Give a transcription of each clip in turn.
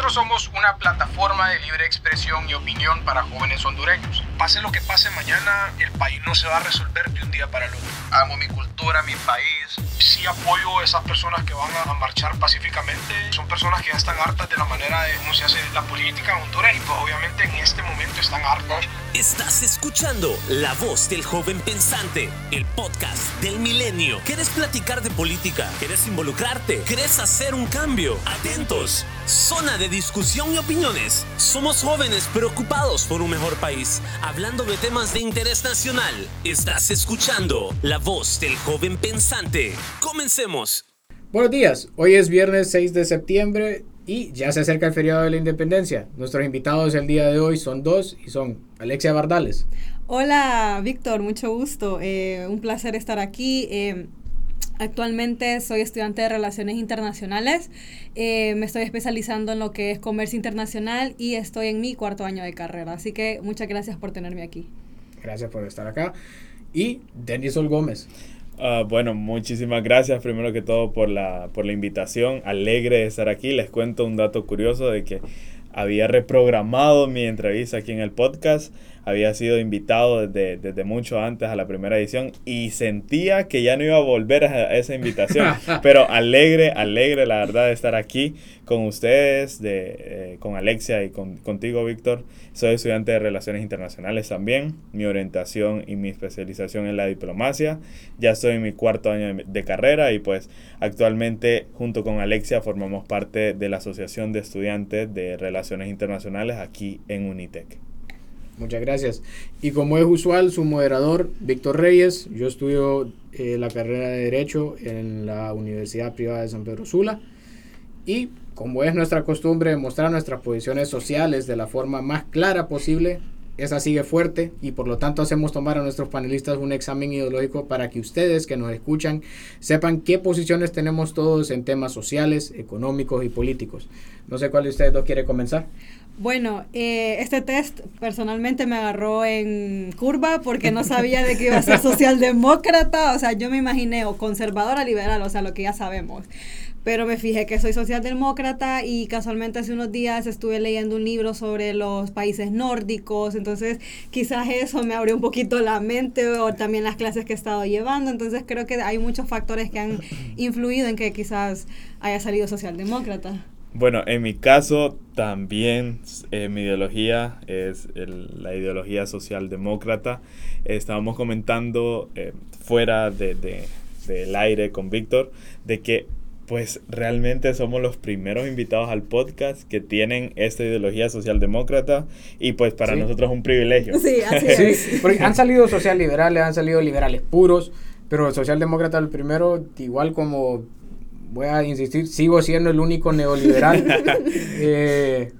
Nosotros somos una plataforma de libre expresión y opinión para jóvenes hondureños. Pase lo que pase mañana, el país no se va a resolver de un día para el otro. Amo mi cultura, mi país. Sí apoyo a esas personas que van a marchar pacíficamente. Son personas que ya están hartas de la manera de cómo se hace la política en Honduras y pues obviamente en este momento están hartas. Estás escuchando La Voz del Joven Pensante, el podcast del milenio. ¿Quieres platicar de política? ¿Quieres involucrarte? ¿Quieres hacer un cambio? Atentos. Zona de discusión y opiniones. Somos jóvenes preocupados por un mejor país, hablando de temas de interés nacional. Estás escuchando La Voz del Joven Pensante. Comencemos. Buenos días, hoy es viernes 6 de septiembre y ya se acerca el feriado de la independencia. Nuestros invitados el día de hoy son dos y son Alexia Bardales. Hola Víctor, mucho gusto. Eh, un placer estar aquí. Eh, Actualmente soy estudiante de Relaciones Internacionales, eh, me estoy especializando en lo que es comercio internacional y estoy en mi cuarto año de carrera, así que muchas gracias por tenerme aquí. Gracias por estar acá. Y Denisol Gómez. Uh, bueno, muchísimas gracias primero que todo por la, por la invitación. Alegre de estar aquí. Les cuento un dato curioso de que había reprogramado mi entrevista aquí en el podcast había sido invitado desde, desde mucho antes a la primera edición y sentía que ya no iba a volver a esa invitación. pero alegre, alegre la verdad de estar aquí con ustedes, de, eh, con Alexia y con, contigo, Víctor. Soy estudiante de Relaciones Internacionales también. Mi orientación y mi especialización en la diplomacia. Ya estoy en mi cuarto año de, de carrera y pues actualmente junto con Alexia formamos parte de la Asociación de Estudiantes de Relaciones Internacionales aquí en Unitec. Muchas gracias. Y como es usual, su moderador, Víctor Reyes. Yo estudio eh, la carrera de Derecho en la Universidad Privada de San Pedro Sula. Y como es nuestra costumbre, mostrar nuestras posiciones sociales de la forma más clara posible, esa sigue fuerte y por lo tanto hacemos tomar a nuestros panelistas un examen ideológico para que ustedes que nos escuchan sepan qué posiciones tenemos todos en temas sociales, económicos y políticos. No sé cuál de ustedes dos quiere comenzar. Bueno, eh, este test personalmente me agarró en curva porque no sabía de que iba a ser socialdemócrata, o sea, yo me imaginé o conservadora liberal, o sea, lo que ya sabemos. Pero me fijé que soy socialdemócrata y casualmente hace unos días estuve leyendo un libro sobre los países nórdicos, entonces quizás eso me abrió un poquito la mente o también las clases que he estado llevando, entonces creo que hay muchos factores que han influido en que quizás haya salido socialdemócrata. Bueno, en mi caso también eh, mi ideología es la ideología socialdemócrata. estábamos comentando eh, fuera de, del aire con Víctor de que pues realmente somos los primeros invitados al podcast que tienen esta ideología socialdemócrata y pues para nosotros es un privilegio. Sí, así es. porque han salido socialliberales, han salido liberales puros, pero socialdemócrata el primero, igual como voy a insistir, sigo siendo el único neoliberal. eh,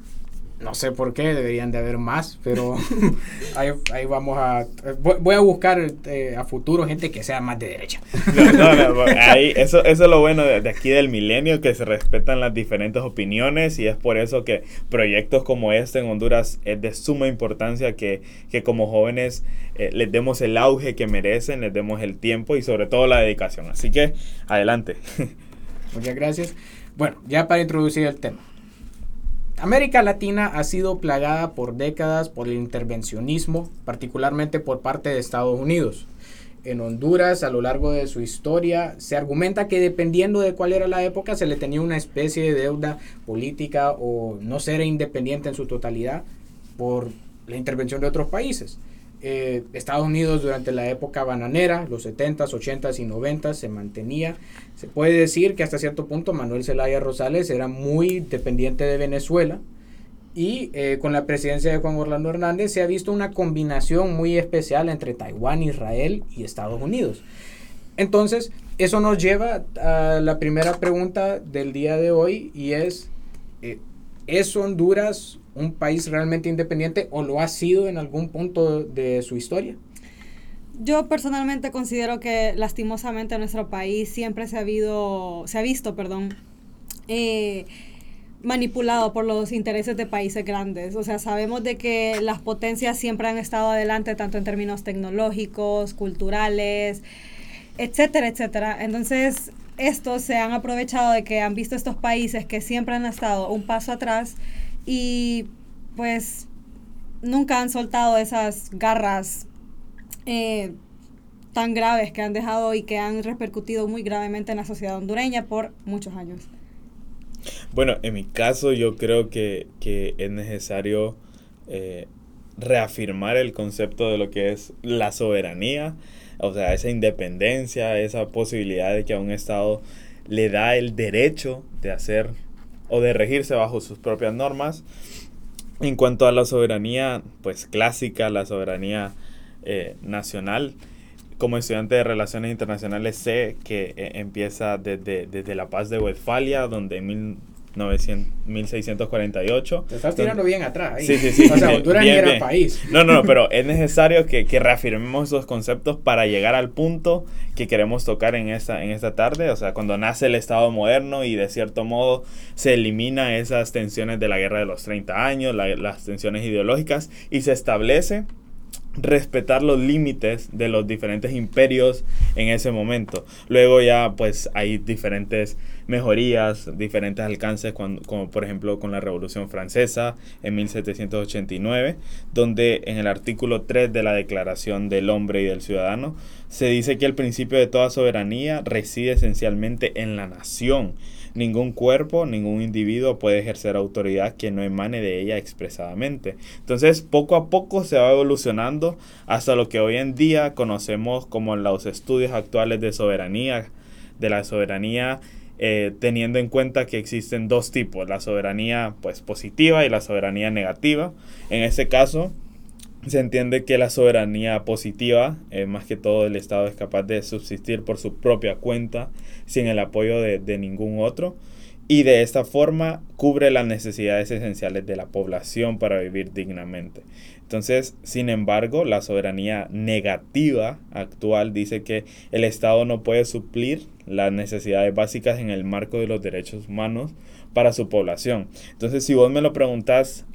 no sé por qué, deberían de haber más, pero ahí, ahí, vamos a... Voy a buscar eh, a futuro gente que sea más de derecha. No, no, ahí, eso, eso es lo bueno de, aquí del milenio, que se respetan las diferentes opiniones y es por eso que proyectos como este en Honduras es de suma importancia que, que como jóvenes eh, les demos el auge que merecen, les demos el tiempo y sobre todo la dedicación. Así que adelante. Muchas gracias. Bueno, ya para introducir el tema. América Latina ha sido plagada por décadas por el intervencionismo, particularmente por parte de Estados Unidos. En Honduras, a lo largo de su historia, se argumenta que dependiendo de cuál era la época, se le tenía una especie de deuda política o no ser independiente en su totalidad por la intervención de otros países. Eh, Estados Unidos durante la época bananera, los 70s, 80s y 90s, se mantenía. Se puede decir que hasta cierto punto Manuel Zelaya Rosales era muy dependiente de Venezuela. Y eh, con la presidencia de Juan Orlando Hernández se ha visto una combinación muy especial entre Taiwán, Israel y Estados Unidos. Entonces, eso nos lleva a la primera pregunta del día de hoy y es, eh, ¿es Honduras un país realmente independiente o lo ha sido en algún punto de su historia? Yo personalmente considero que lastimosamente nuestro país siempre se ha, habido, se ha visto perdón, eh, manipulado por los intereses de países grandes. O sea, sabemos de que las potencias siempre han estado adelante tanto en términos tecnológicos, culturales, etcétera, etcétera. Entonces, estos se han aprovechado de que han visto estos países que siempre han estado un paso atrás y pues nunca han soltado esas garras eh, tan graves que han dejado y que han repercutido muy gravemente en la sociedad hondureña por muchos años. Bueno, en mi caso yo creo que, que es necesario eh, reafirmar el concepto de lo que es la soberanía, o sea, esa independencia, esa posibilidad de que a un Estado le da el derecho de hacer o de regirse bajo sus propias normas. En cuanto a la soberanía, pues clásica, la soberanía eh, nacional, como estudiante de Relaciones Internacionales sé que eh, empieza desde, desde la paz de Westfalia, donde 1648. Te estás tirando bien atrás. Ahí. Sí, sí, sí. O sea, Honduras ni era país. No, no, no, pero es necesario que, que, reafirmemos esos conceptos para llegar al punto que queremos tocar en esta, en esta tarde. O sea, cuando nace el Estado moderno y de cierto modo se elimina esas tensiones de la guerra de los 30 años, la, las tensiones ideológicas y se establece respetar los límites de los diferentes imperios en ese momento. Luego ya pues hay diferentes mejorías, diferentes alcances, como por ejemplo con la Revolución Francesa en 1789, donde en el artículo 3 de la Declaración del Hombre y del Ciudadano se dice que el principio de toda soberanía reside esencialmente en la nación Ningún cuerpo, ningún individuo puede ejercer autoridad que no emane de ella expresadamente. Entonces, poco a poco se va evolucionando hasta lo que hoy en día conocemos como los estudios actuales de soberanía, de la soberanía eh, teniendo en cuenta que existen dos tipos, la soberanía pues positiva y la soberanía negativa. En este caso, se entiende que la soberanía positiva, eh, más que todo el Estado es capaz de subsistir por su propia cuenta sin el apoyo de, de, ningún otro y de esta forma cubre las necesidades esenciales de la población para vivir dignamente. Entonces, sin embargo, la soberanía negativa actual dice que el Estado no puede suplir las necesidades básicas en el marco de los derechos humanos para su población. Entonces, si vos me lo preguntás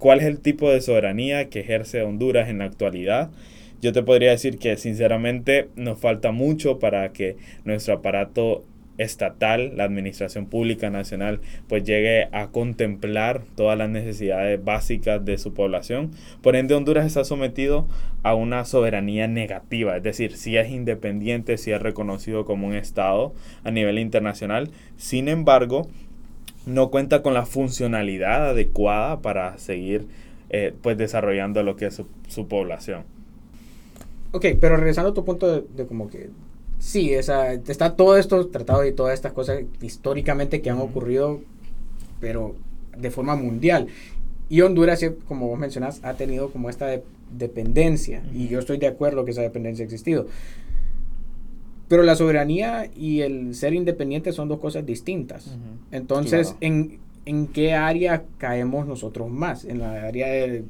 cuál es el tipo de soberanía que ejerce Honduras en la actualidad. Yo te podría decir que sinceramente nos falta mucho para que nuestro aparato estatal, la administración pública nacional, pues llegue a contemplar todas las necesidades básicas de su población. Por ende, Honduras está sometido a una soberanía negativa, es decir, si es independiente, si es reconocido como un Estado a nivel internacional. Sin embargo, no cuenta con la funcionalidad adecuada para seguir eh, pues desarrollando lo que es su, población. Ok, pero regresando a tu punto de, como que sí, esa, está todo esto tratado y todas estas cosas históricamente que han ocurrido, pero de forma mundial. Y Honduras, como vos mencionás, ha tenido como esta dependencia, y yo estoy de acuerdo que esa dependencia ha existido. Pero la soberanía y el ser independiente son dos cosas distintas. Entonces, ¿en, ¿en, qué área caemos nosotros más? En la área de,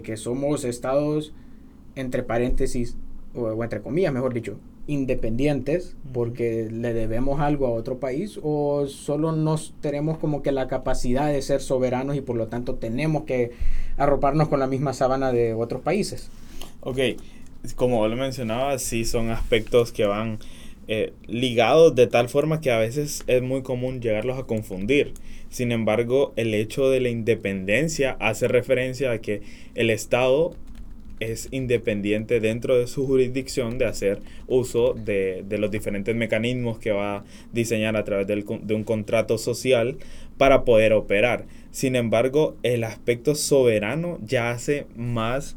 que somos estados, entre paréntesis, o, entre comillas, mejor dicho, independientes porque le debemos algo a otro país o solo nos tenemos como que la capacidad de ser soberanos y por lo tanto tenemos que arroparnos con la misma sábana de otros países. Ok, como lo mencionaba, sí son aspectos que van eh, ligados de tal forma que a veces es muy común llegarlos a confundir. Sin embargo, el hecho de la independencia hace referencia a que el Estado es independiente dentro de su jurisdicción de hacer uso de, los diferentes mecanismos que va a diseñar a través de un contrato social para poder operar. Sin embargo, el aspecto soberano ya hace más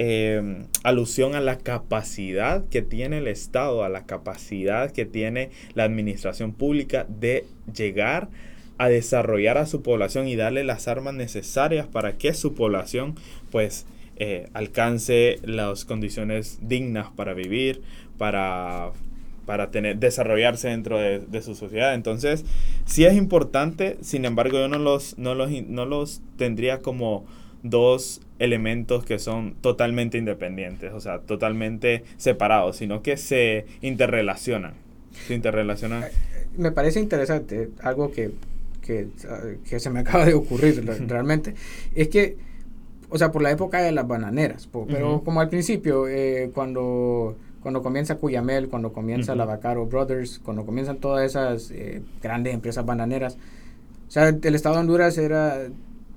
Em, alusión a la capacidad que tiene el Estado, a la capacidad que tiene la administración pública de llegar a desarrollar a su población y darle las armas necesarias para que su población pues eh, alcance las condiciones dignas para vivir, para, para tener, desarrollarse dentro de, su sociedad. Entonces, sí es importante, sin embargo, yo no los, no los, no los tendría como dos elementos que son totalmente independientes, o sea, totalmente separados, sino que se interrelacionan. Se interrelacionan. Eh, me parece interesante, algo que, que, que se me acaba de ocurrir realmente, es que, o sea, por la época de las bananeras, pero como al principio, eh, cuando cuando comienza Cuyamel, cuando comienza Ujú. la Bacaro Brothers, cuando comienzan todas esas eh, grandes empresas bananeras. O sea, el Estado de Honduras era,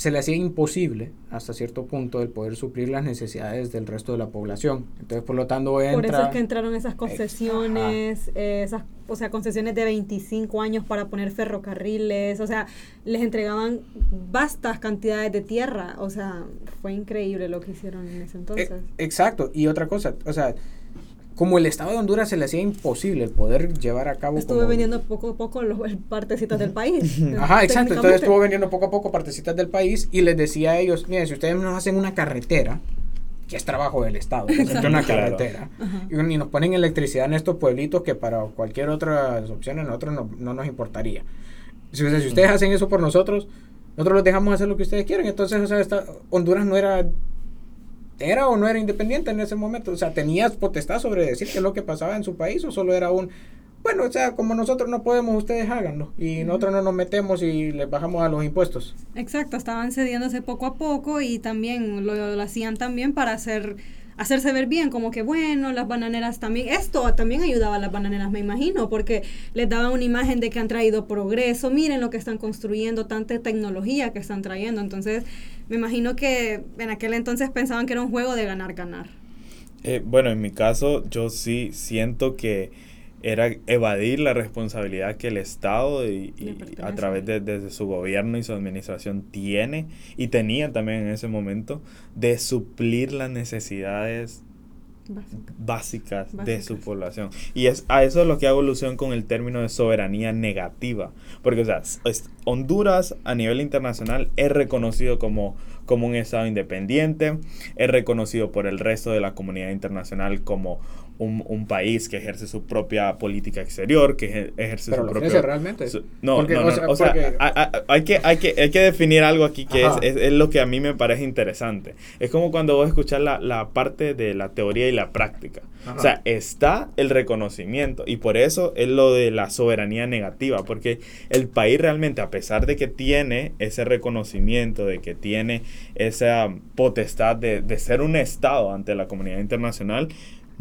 se le hacía imposible hasta cierto punto el poder suplir las necesidades del resto de la población. Entonces, por lo tanto, entra... Por eso es que entraron esas concesiones, eh, esas, o sea, concesiones de 25 años para poner ferrocarriles, o sea, les entregaban vastas cantidades de tierra, o sea, fue increíble lo que hicieron en ese entonces. E- exacto. Y otra cosa, o sea, como el Estado de Honduras se le hacía imposible el poder llevar a cabo... Estuve como- vendiendo poco a poco los partecitas del país. Ajá, exacto. Entonces estuvo vendiendo poco a poco partecitas del país y les decía a ellos, miren, si ustedes nos hacen una carretera, que es trabajo del Estado, hacen una carretera, y, y nos ponen electricidad en estos pueblitos que para cualquier otra opción a nosotros no, no nos importaría. Si, o sea, si ustedes hacen eso por nosotros, nosotros los dejamos hacer lo que ustedes quieren. Entonces, o sea, esta- Honduras no era era o no era independiente en ese momento. O sea, tenías potestad sobre decir qué es lo que pasaba en su país o solo era un, bueno, o sea, como nosotros no podemos, ustedes háganlo. Y nosotros no nos metemos y les bajamos a los impuestos. Exacto, estaban cediéndose poco a poco y también lo, lo hacían también para hacer hacerse ver bien, como que bueno, las bananeras también, esto también ayudaba a las bananeras, me imagino, porque les daba una imagen de que han traído progreso, miren lo que están construyendo, tanta tecnología que están trayendo, entonces me imagino que en aquel entonces pensaban que era un juego de ganar, ganar. Eh, bueno, en mi caso, yo sí siento que era evadir la responsabilidad que el Estado y, a través de, de su gobierno y su administración tiene y tenía también en ese momento de suplir las necesidades Básico. básicas, de Básicas. su población. Y es a eso es lo que hago alusión con el término de soberanía negativa. Porque, o sea, es- Honduras a nivel internacional es reconocido como, como un Estado independiente, es reconocido por el resto de la comunidad internacional como un, un país que ejerce su propia política exterior, que eje- ejerce Pero su propio... realmente. su- no, Porque, no, o no, sea, o sea, porque- a- a- hay, que, hay, que, hay que definir algo aquí que es, es, es lo que a mí me parece interesante. Es como cuando vos escuchás la, la parte de la teoría y la práctica. Ajá. O sea, está el reconocimiento y por eso es lo de la soberanía negativa, porque el país realmente, a pesar de que tiene ese reconocimiento, de que tiene esa potestad de, de ser un Estado ante la comunidad internacional,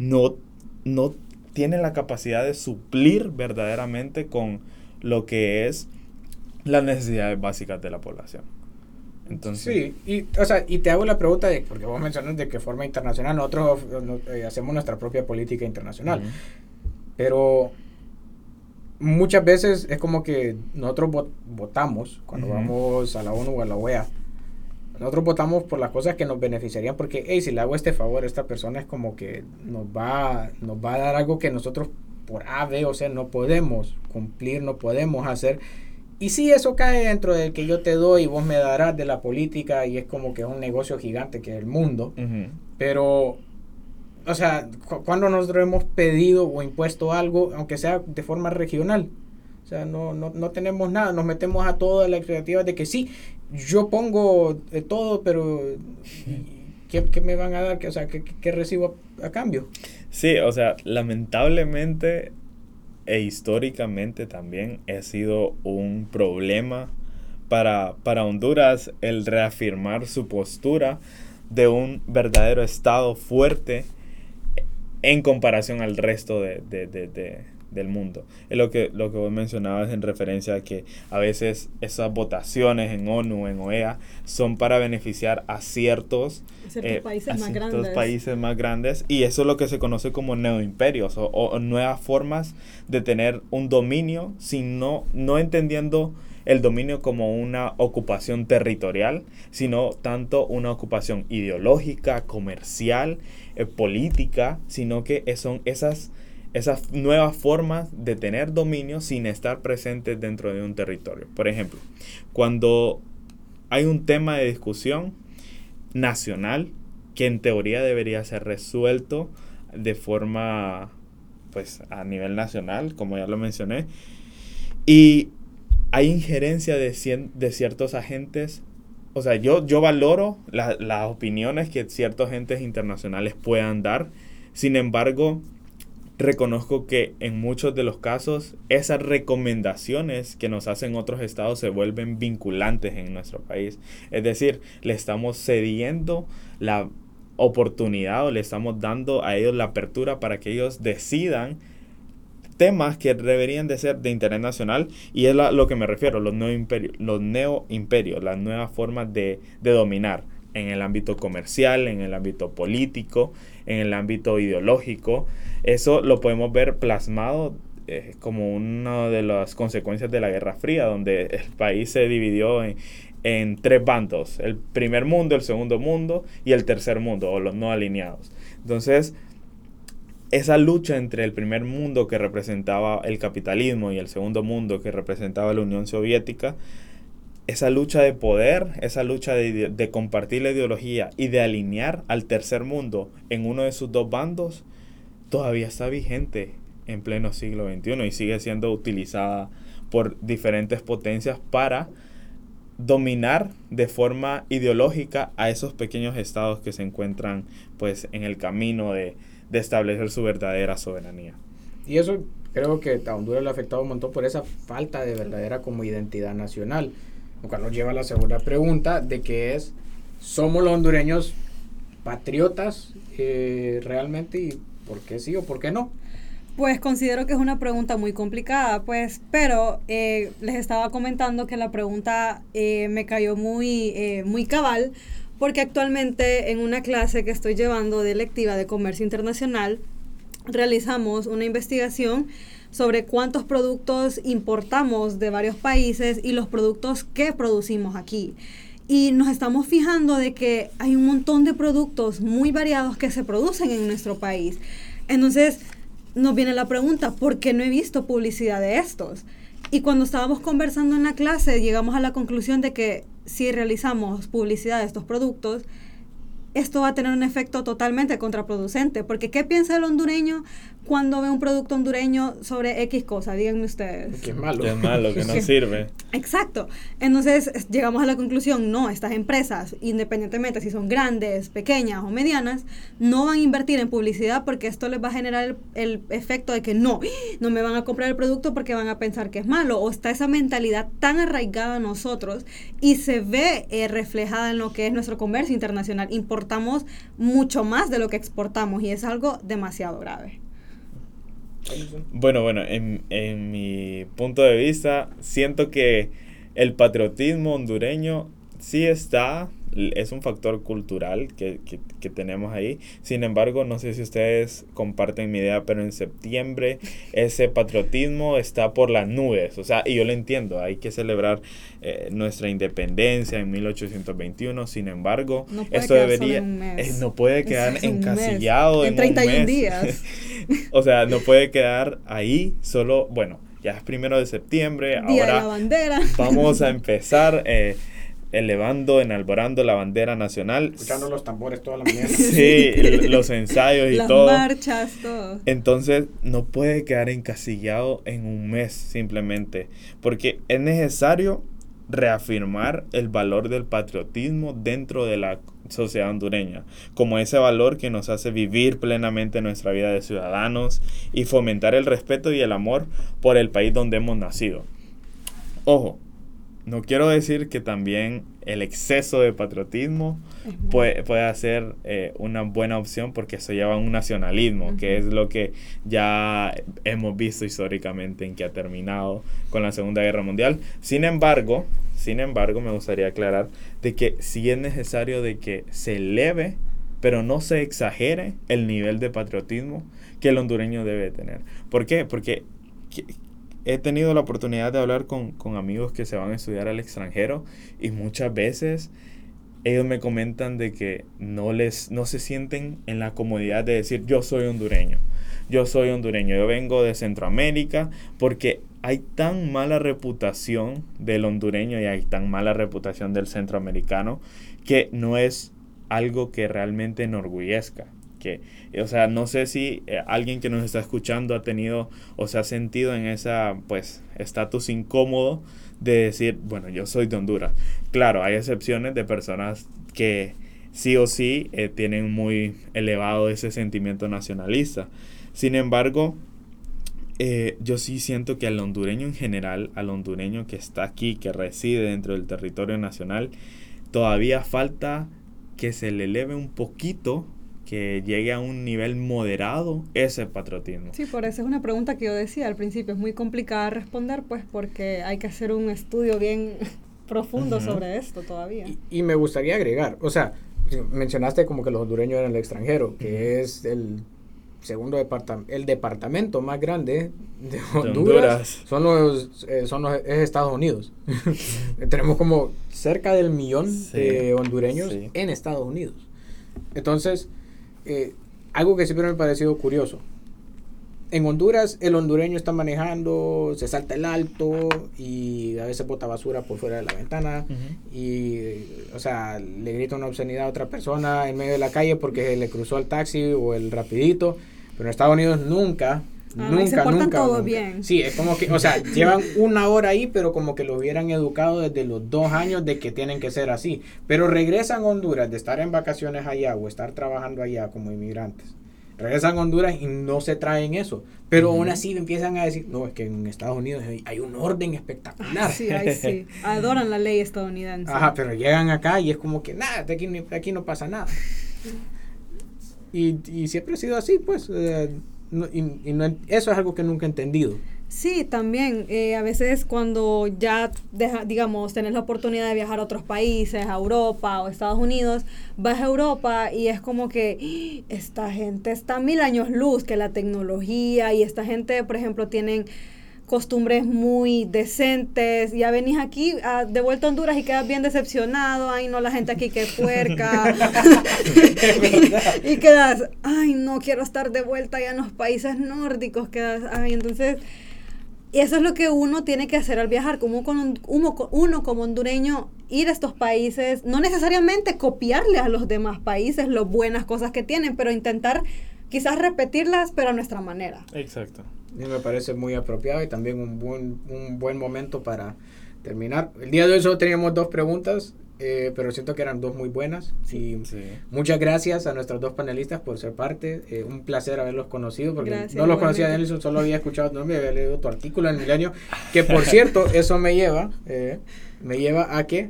no, no tiene la capacidad de suplir verdaderamente con lo que es las necesidades básicas de la población. Entonces, Sí, y, o sea, y te hago la pregunta de, porque vos mencionas de qué forma internacional, nosotros no- eh, hacemos nuestra propia política internacional, pero muchas veces es como que nosotros vot- votamos cuando vamos a la ONU o a la OEA. Nosotros votamos por las cosas que nos beneficiarían porque, hey, si le hago este favor a esta persona es como que nos va, nos va a dar algo que nosotros por A, B o C no podemos cumplir, no podemos hacer. Y si eso cae dentro del que yo te doy y vos me darás de la política y es como que es un negocio gigante que es el mundo. Pero, o sea, cu- cuando nosotros hemos pedido o impuesto algo, aunque sea de forma regional. O sea, no, no, no tenemos nada, nos metemos a toda la creatividad de que sí, yo pongo de todo, pero ¿qué, qué me van a dar? ¿Qué, o sea, ¿qué, qué- recibo a, a cambio? Sí, o sea, lamentablemente e históricamente también ha sido un problema para, para Honduras el reafirmar su postura de un verdadero Estado fuerte en comparación al resto de- de- de- del mundo. Es lo que, lo que vos mencionabas en referencia a que a veces esas votaciones en ONU, en OEA, son para beneficiar a ciertos, Ciertos eh, países a más ciertos grandes. países más grandes y eso es lo que se conoce como neoimperios o, o nuevas formas de tener un dominio sin no, no entendiendo el dominio como una ocupación territorial, sino tanto una ocupación ideológica, comercial, eh, política, sino que son esas, esas nuevas formas de tener dominio sin estar presentes dentro de un territorio. Por ejemplo, cuando hay un tema de discusión nacional que en teoría debería ser resuelto de forma pues a nivel nacional, como ya lo mencioné, y hay injerencia de, cien- de ciertos agentes. O sea, yo, yo valoro la- las opiniones que ciertos agentes internacionales puedan dar. Sin embargo, reconozco que en muchos de los casos esas recomendaciones que nos hacen otros estados se vuelven vinculantes en nuestro país. Es decir, le estamos cediendo la, oportunidad o le estamos dando a ellos la apertura para que ellos decidan temas que deberían de ser de interés nacional y es a lo que me refiero, los neo imperios, los neo imperios las nuevas formas de dominar en el ámbito comercial, en el ámbito político, en el ámbito ideológico. Eso lo podemos ver plasmado eh, como una de las consecuencias de la Guerra Fría, donde el país se dividió en, en tres bandos, el primer mundo, el segundo mundo y el tercer mundo, o los no alineados. Entonces, esa lucha entre el primer mundo que representaba el capitalismo y el segundo mundo que representaba la Unión Soviética, esa lucha de poder, esa lucha de, compartir la ideología y de alinear al tercer mundo en uno de sus dos bandos, todavía está vigente en pleno siglo XXI y sigue siendo utilizada por diferentes potencias para dominar de forma ideológica a esos pequeños estados que se encuentran pues en el camino de, de establecer su verdadera soberanía. Y eso creo que a Honduras le ha afectado un montón por esa falta de verdadera como identidad nacional. Lo cual nos lleva a la segunda pregunta de que es, ¿somos los hondureños patriotas eh, realmente y por qué sí o por qué no? Pues considero que es una pregunta muy complicada, pues, pero eh, les estaba comentando que la pregunta eh, me cayó muy, muy cabal, porque actualmente en una clase que estoy llevando de lectiva de comercio internacional, realizamos una investigación sobre cuántos productos importamos de varios países y los productos que producimos aquí. Y nos estamos fijando de que hay un montón de productos muy variados que se producen en nuestro país. Entonces, nos viene la pregunta, ¿por qué no he visto publicidad de estos? Y cuando estábamos conversando en la clase, llegamos a la conclusión de que si realizamos publicidad de estos productos, esto va a tener un efecto totalmente contraproducente, porque ¿qué piensa el hondureño cuando ve un producto hondureño sobre X cosa? Díganme ustedes. Que es malo. Que es malo, que no sirve. Exacto. Entonces llegamos a la conclusión, no, estas empresas, independientemente si son grandes, pequeñas o medianas, no van a invertir en publicidad porque esto les va a generar el, efecto de que no, no me van a comprar el producto porque van a pensar que es malo. O está esa mentalidad tan arraigada a nosotros y se ve eh, reflejada en lo que es nuestro comercio internacional importamos mucho más de lo que exportamos y es algo demasiado grave. Bueno, bueno, en, en mi punto de vista, siento que el patriotismo hondureño sí está es un factor cultural que, tenemos ahí. Sin embargo, no sé si ustedes comparten mi idea, pero en septiembre ese patriotismo está por las nubes. O sea, y yo lo entiendo, hay que celebrar eh, nuestra independencia en 1821. Sin embargo, esto debería... Eh, no puede quedar encasillado en, 31 días. o sea, no puede quedar ahí solo, bueno, ya es primero de septiembre, ahora vamos a empezar eh, elevando, enalborando la bandera nacional. Escuchando los tambores toda la mañana. sí, los ensayos y todo. Las marchas, todo. Entonces, no puede quedar encasillado en un mes simplemente, porque es necesario reafirmar el valor del patriotismo dentro de la sociedad hondureña, como ese valor que nos hace vivir plenamente nuestra vida de ciudadanos y fomentar el respeto y el amor por el país donde hemos nacido. Ojo, no quiero decir que también el exceso de patriotismo puede, puede ser eh, una buena opción porque eso lleva a un nacionalismo, que es lo que ya hemos visto históricamente en que ha terminado con la Segunda Guerra Mundial. Sin embargo, sin embargo, me gustaría aclarar de que sí es necesario de que se eleve, pero no se exagere el nivel de patriotismo que el hondureño debe tener. ¿Por qué? Porque he tenido la oportunidad de hablar con, amigos que se van a estudiar al extranjero y muchas veces ellos me comentan de que no les no se sienten en la comodidad de decir yo soy hondureño. Yo soy hondureño, yo vengo de Centroamérica porque hay tan mala reputación del hondureño y hay tan mala reputación del centroamericano que no es algo que realmente enorgullezca que, o sea, no sé si eh, alguien que nos está escuchando ha tenido o se ha sentido en esa, pues, estatus incómodo de decir, bueno, yo soy de Honduras. Claro, hay excepciones de personas que sí o sí eh, tienen muy elevado ese sentimiento nacionalista. Sin embargo, eh, yo sí siento que al hondureño en general, al hondureño que está aquí, que reside dentro del territorio nacional, todavía falta que se le eleve un poquito, que llegue a un nivel moderado ese patriotismo. Sí, por eso es una pregunta que yo decía al principio, es muy complicada responder, pues porque hay que hacer un estudio bien profundo sobre esto todavía. Y, y me gustaría agregar, o sea, mencionaste como que los hondureños eran el extranjero, que es el segundo departamento, el departamento más grande de Honduras, Honduras. son los, eh, son los es Estados Unidos. Tenemos como cerca del millón Sí, de hondureños sí. en Estados Unidos. Entonces, eh, algo que siempre me ha parecido curioso. En Honduras, el hondureño está manejando, se salta el alto y a veces bota basura por fuera de la ventana y, o sea, le grita una obscenidad a otra persona en medio de la calle porque le cruzó el taxi o el rapidito. Pero en Estados Unidos nunca, Ah, nunca, se portan nunca. todos nunca. bien. Sí, es como que, o sea, llevan una hora ahí, pero como que lo hubieran educado desde los dos años de que tienen que ser así. Pero regresan a Honduras de estar en vacaciones allá o estar trabajando allá como inmigrantes. Regresan a Honduras y no se traen eso. Pero aún así empiezan a decir, no, es que en Estados Unidos hay, hay un orden espectacular. Sí, ay, sí. Adoran la ley estadounidense. Ajá, pero llegan acá y es como que nada, de aquí, de aquí no pasa nada. Y, y siempre ha sido así, pues. eh, no- y, y no eso es algo que nunca he entendido. Sí, también. eh, a veces cuando ya, deja, digamos, tenés la oportunidad de viajar a otros países, a Europa o Estados Unidos, vas a Europa y es como que "¡Ah! esta gente está mil años luz que la tecnología y esta gente, por ejemplo, tienen costumbres muy decentes. Ya venís aquí ah, de vuelta a Honduras y quedas bien decepcionado. Ay, no, la gente aquí que puerca. y quedas, ay, no quiero estar de vuelta ya en los países nórdicos. Quedas, ay, entonces. Y eso es lo que uno tiene que hacer al viajar, como con un- uno, uno como hondureño, ir a estos países, no necesariamente copiarle a los demás países las buenas cosas que tienen, pero intentar quizás repetirlas, pero a nuestra manera. Exacto. Y me parece muy apropiado y también un buen, un buen momento para terminar. El día de hoy solo teníamos dos preguntas, eh, pero siento que eran dos muy buenas. Y Sí. muchas gracias a nuestros dos panelistas por ser parte. eh, un placer haberlos conocido porque Gracias, no los conocía. Nelson, solo había escuchado tu nombre, había leído tu artículo en Milenio. Que por cierto, eso me lleva, eh, me lleva a que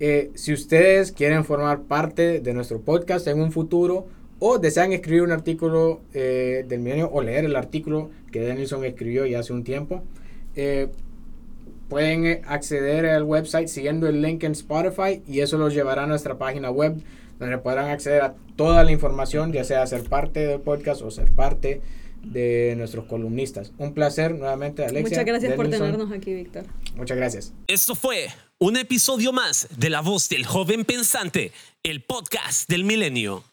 eh, si ustedes quieren formar parte de nuestro podcast en un futuro o desean escribir un artículo eh, del Milenio o leer el artículo que Denilson escribió ya hace un tiempo, eh, pueden eh, acceder al website siguiendo el link en Spotify y eso los llevará a nuestra página web donde podrán acceder a toda la información, ya sea ser parte del podcast o ser parte de nuestros columnistas. Un placer nuevamente, Alexia. Muchas gracias por tenernos aquí, Víctor. Muchas gracias. Esto fue un episodio más de La Voz del Joven Pensante, el podcast del milenio.